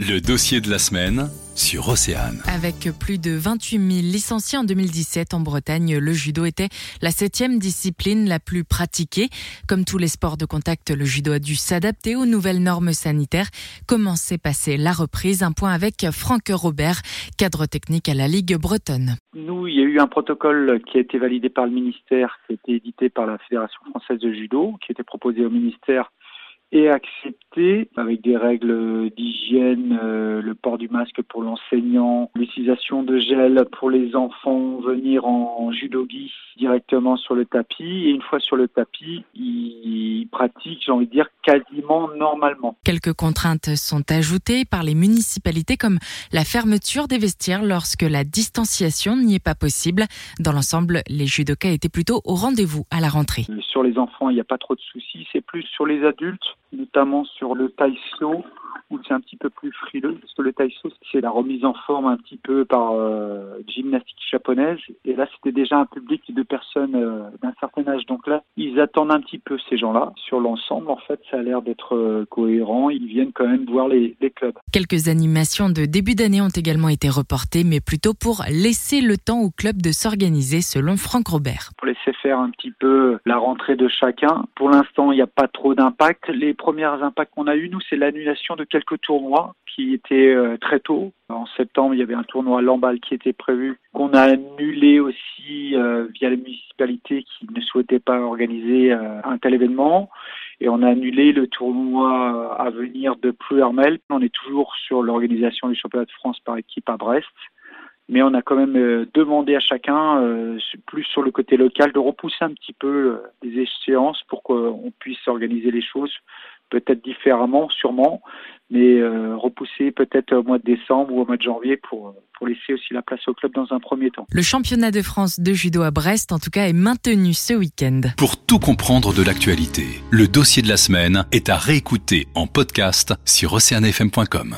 Le dossier de la semaine sur Océane. Avec plus de 28 000 licenciés en 2017 en Bretagne, le judo était la septième discipline la plus pratiquée. Comme tous les sports de contact, le judo a dû s'adapter aux nouvelles normes sanitaires. Comment s'est passée la reprise? Un point avec Franck Robert, cadre technique à la Ligue bretonne. Nous, il y a eu un protocole qui a été validé par le ministère, qui a été édité par la Fédération française de judo, qui a été proposé au ministère et accepté avec des règles d'hygiène, euh, le port du masque pour l'enseignant, l'utilisation de gel pour les enfants, venir en judogi directement sur le tapis et une fois sur le tapis, ils pratiquent, j'ai envie de dire, quasiment normalement. Quelques contraintes sont ajoutées par les municipalités comme la fermeture des vestiaires lorsque la distanciation n'y est pas possible. Dans l'ensemble, les judokas étaient plutôt au rendez-vous à la rentrée. Sur les enfants, il n'y a pas trop de soucis, c'est plus sur les adultes notamment sur le taïso où c'est un petit peu plus frileux, le taïso, c'est la remise en forme un petit peu par euh, gymnastique japonaise, et là c'était déjà un public de personnes euh, d'un certain âge, donc là ils attendent un petit peu ces gens-là. Sur l'ensemble, en fait, ça a l'air d'être euh, cohérent, ils viennent quand même voir les, les clubs. Quelques animations de début d'année ont également été reportées, mais plutôt pour laisser le temps au club de s'organiser, selon Franck Robert. Pour laisser faire un petit peu la rentrée de chacun. Pour l'instant, il n'y a pas trop d'impact. Les premiers impacts qu'on a eu, nous, c'est l'annulation de quelques tournois qui étaient euh, très tôt. En septembre, il y avait un tournoi à Lamballe qui était prévu, qu'on a annulé aussi euh, via les municipalités qui ne souhaitaient pas organiser euh, un tel événement. Et on a annulé le tournoi à venir de Plouermel. On est toujours sur l'organisation du championnat de France par équipe à Brest mais on a quand même demandé à chacun, plus sur le côté local, de repousser un petit peu des échéances pour qu'on puisse organiser les choses peut-être différemment, sûrement, mais repousser peut-être au mois de décembre ou au mois de janvier pour, pour laisser aussi la place au club dans un premier temps. Le championnat de France de judo à Brest, en tout cas, est maintenu ce week-end. Pour tout comprendre de l'actualité, le dossier de la semaine est à réécouter en podcast sur oceanfm.com.